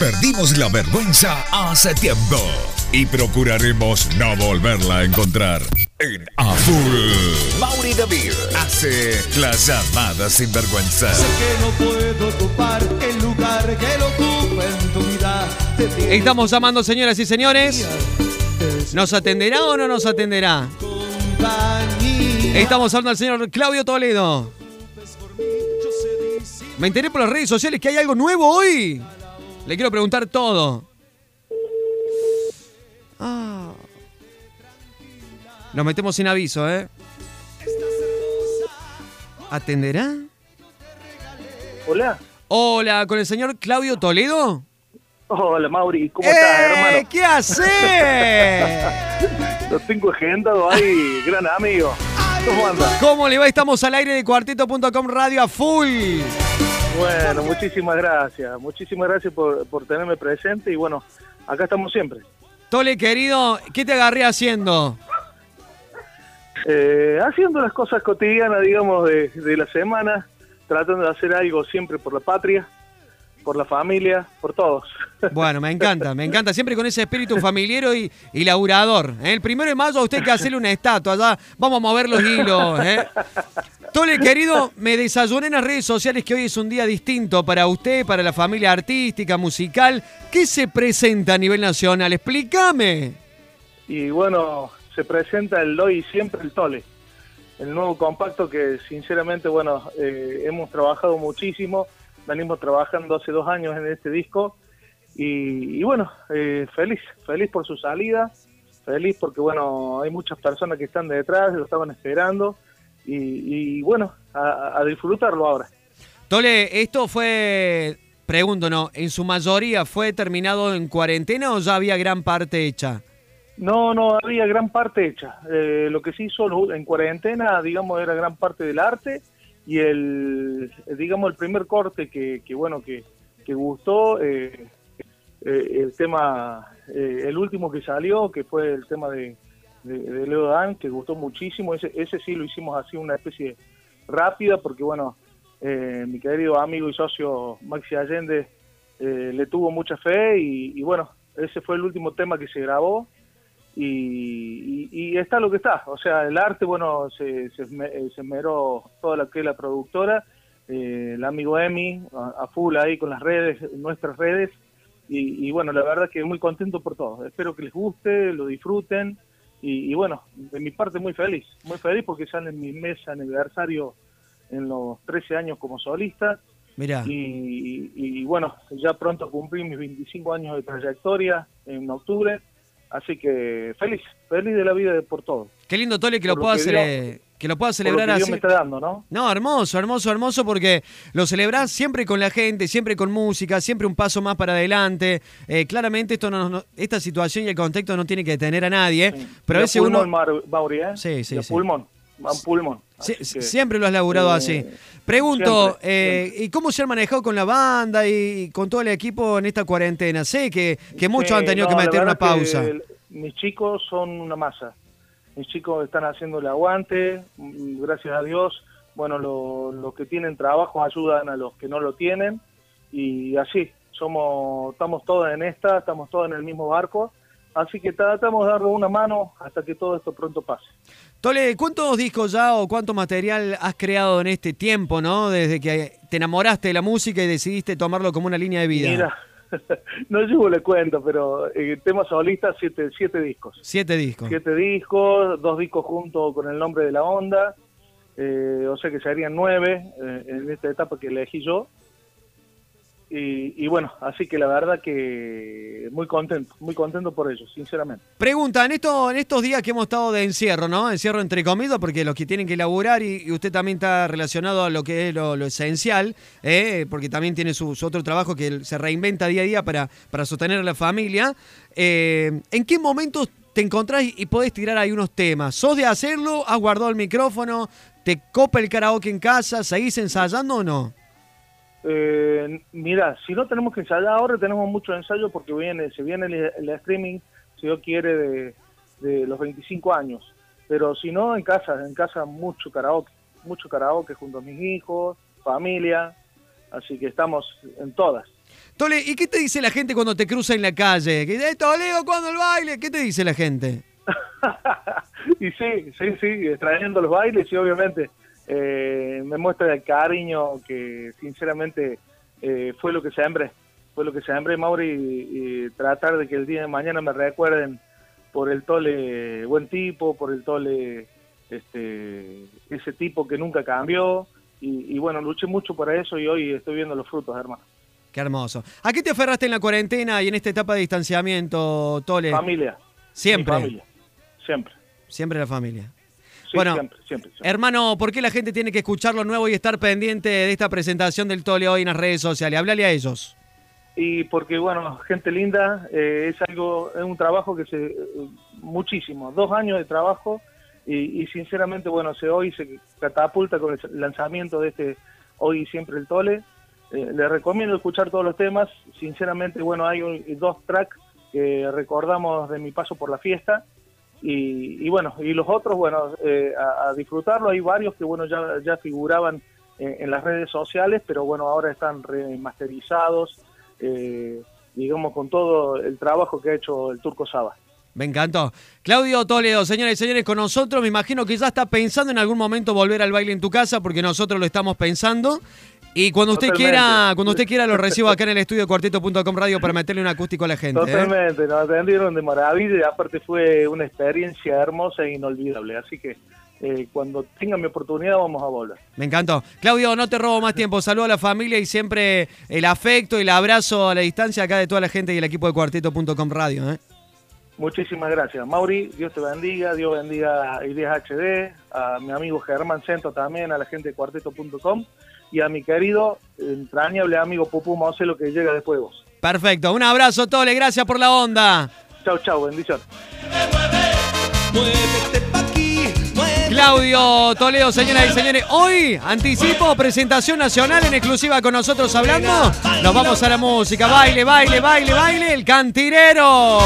Perdimos la vergüenza hace tiempo y procuraremos no volverla a encontrar. En A Full, Mauri David hace las llamadas sin vergüenza. Sé que no puedo ocupar el lugar que lo ocupa en tu vida. Estamos llamando, señoras y señores. es ¿Nos atenderá o no nos atenderá? Estamos hablando al señor Claudio Toledo. Me enteré por las redes sociales que hay algo nuevo hoy. Le quiero preguntar todo. Ah. Nos metemos sin aviso, ¿eh? ¿Atenderá? Hola. Hola, con el señor Claudio Toledo. Hola, Mauri. ¿Cómo ¡Eh! estás, hermano? ¿Qué hace? Lo tengo agendado ahí, gran amigo. ¿Cómo anda? ¿Cómo le va? Estamos al aire de cuarteto.com radio a full. Bueno, muchísimas gracias. Muchísimas gracias por, por tenerme presente y bueno, acá estamos siempre. Tole, querido, ¿qué te agarré haciendo? Eh, haciendo las cosas cotidianas, digamos, de, de la semana, tratando de hacer algo siempre por la patria, por la familia, por todos. Bueno, me encanta, me encanta. Siempre con ese espíritu familiero y, y laburador. ¿eh? El primero de mayo a usted hay que hacerle una estatua. Ya vamos a mover los hilos. ¿eh? Tole, querido, me desayuné en las redes sociales que hoy es un día distinto para usted, para la familia artística, musical. ¿Qué se presenta a nivel nacional? Explícame. Y bueno, se presenta el hoy y siempre el Tole, el nuevo compacto que sinceramente, bueno, eh, hemos trabajado muchísimo, venimos trabajando hace dos años en este disco y, bueno, eh, feliz, feliz por su salida, feliz porque bueno, hay muchas personas que están detrás, lo estaban esperando y, y bueno, a, a disfrutarlo ahora. Tole, esto fue, pregunto, ¿no? ¿En su mayoría fue terminado en cuarentena o ya había gran parte hecha? No, no, había gran parte hecha. Eh, lo que se hizo en cuarentena, digamos, era gran parte del arte y el, digamos, el primer corte que, que bueno, que, que gustó, eh, eh, el tema, eh, el último que salió, que fue el tema de, de, de Leo Dan, que gustó muchísimo. Ese, ese sí lo hicimos así, una especie rápida, porque bueno, eh, mi querido amigo y socio Maxi Allende eh, le tuvo mucha fe y, bueno, ese fue el último tema que se grabó y, y- está lo que está. O sea, el arte, bueno, se, se, eh, se esmeró toda la que la productora, eh, el amigo Emi, a, a full ahí con las redes, nuestras redes. Y, y bueno, la verdad que muy contento por todo. Espero que les guste, lo disfruten. Y, y bueno, de mi parte muy feliz, muy feliz porque sale en mi mes aniversario en los 13 años como solista. Mirá. Y, y bueno, ya pronto cumplí mis 25 años de trayectoria en octubre, así que feliz, feliz de la vida de por todo. Qué lindo, Tole, que lo Por lo cele- que lo pueda Por lo celebrar que Dios así. me está dando, ¿no? No, hermoso, hermoso, hermoso, porque lo celebrás siempre con la gente, siempre con música, siempre un paso más para adelante. Eh, claramente esto no, no- esta situación y el contexto no tiene que detener a nadie, pero a veces pulmón, uno Mar- Mauri, ¿eh? Sí, sí, De sí. pulmón, pulmón. Que, siempre lo has laburado eh, así. Pregunto, siempre, eh, ¿y cómo se han manejado con la banda y con todo el equipo en esta cuarentena? Sé que, que muchos han tenido no, que meter una pausa. mis chicos son una masa. Mis chicos están haciendo el aguante, mm, gracias a Dios. Bueno, lo- los que tienen trabajo ayudan a los que no lo tienen y así, somos, estamos todos en esta, estamos todos en el mismo barco. Así que tratamos de darle una mano hasta que todo esto pronto pase. Tole, ¿cuántos discos ya o cuánto material has creado en este tiempo, no? Desde que te enamoraste de la música y decidiste tomarlo como una línea de vida. Mira, no llevo le cuento, pero el tema solista, siete, siete discos. Siete discos. siete discos, dos discos junto con el nombre de la onda, eh, o sea que serían nueve eh, en esta etapa que elegí yo. Y, y bueno, así que la verdad que muy contento, muy contento por ello, sinceramente. Pregunta, en, esto, en estos días que hemos estado de encierro, ¿no? Encierro entre comillas, porque los que tienen que laburar y, usted también está relacionado a lo que es lo, esencial, ¿eh? porque también tiene su, otro trabajo que se reinventa día a día para, para sostener a la familia. Eh, ¿En qué momentos te encontrás y podés tirar ahí unos temas? ¿Sos de hacerlo? ¿Has guardado el micrófono? ¿Te copa el karaoke en casa? ¿Seguís ensayando o no? Eh, mira, si no tenemos que ensayar ahora, tenemos mucho ensayo porque viene, se viene el, el streaming, si Dios quiere, de, de los 25 años. Pero si no, en casa, en casa mucho karaoke, mucho karaoke junto a mis hijos, familia, así que estamos en todas. Tole, ¿y qué te dice la gente cuando te cruza en la calle? Que dice, Toledo, ¿cuándo el baile? ¿Qué te dice la gente? y sí, sí, sí, extrayendo los bailes y obviamente eh, me muestra el cariño que sinceramente eh, fue lo que sembré, fue lo que sembré Mauri y, y, tratar de que el día de mañana me recuerden por el tole buen tipo, por el tole este ese tipo que nunca cambió y, y bueno, luché mucho por eso y hoy estoy viendo los frutos, hermano. Qué hermoso. ¿A qué te aferraste en la cuarentena y en esta etapa de distanciamiento, Tole? Familia. Siempre. Mi familia. Siempre. Siempre la familia. Sí, bueno, siempre, siempre, siempre. hermano, ¿por qué la gente tiene que escuchar lo nuevo y estar pendiente de esta presentación del Tole hoy en las redes sociales? Háblale a ellos. Y porque, bueno, gente linda, eh, es algo, es un trabajo que se, eh, muchísimo, dos años de trabajo y, y, sinceramente, bueno, se hoy se catapulta con el lanzamiento de este Hoy y Siempre el Tole. Eh, les recomiendo escuchar todos los temas, sinceramente, bueno, hay un, dos tracks que recordamos de mi paso por la fiesta y, y bueno, y los otros, bueno, eh, a, disfrutarlo, hay varios que, bueno, ya, ya figuraban en, en las redes sociales, pero bueno, ahora están remasterizados, eh, digamos, con todo el trabajo que ha hecho el Turco Saba. Me encantó. Claudio Toledo, señores y señores, con nosotros, me imagino que ya está pensando en algún momento volver al baile en tu casa, porque nosotros lo estamos pensando. Y cuando usted Totalmente. quiera, cuando usted quiera lo recibo acá en el estudio cuarteto.com radio para meterle un acústico a la gente. ¿eh? Totalmente, nos atendieron de maravilla y aparte fue una experiencia hermosa e inolvidable. Así que eh, cuando tenga mi oportunidad vamos a volver. Me encantó. Claudio, no te robo más tiempo. Saludo a la familia y siempre el afecto y el abrazo a la distancia acá de toda la gente y el equipo de cuarteto.com radio. ¿eh? Muchísimas gracias. Mauri, Dios te bendiga, Dios bendiga a Ideas HD, a mi amigo Germán Cento también, a la gente de cuarteto.com y a mi querido, entrañable amigo Pupú Moselo que llega después de vos. Perfecto. Un abrazo, Tole. Gracias por la onda. Chau, chau. Bendiciones. Claudio Toledo, señoras y señores. Hoy anticipo presentación nacional en exclusiva con nosotros hablando. Nos vamos a la música. Baile, baile, baile, baile. El cantinero.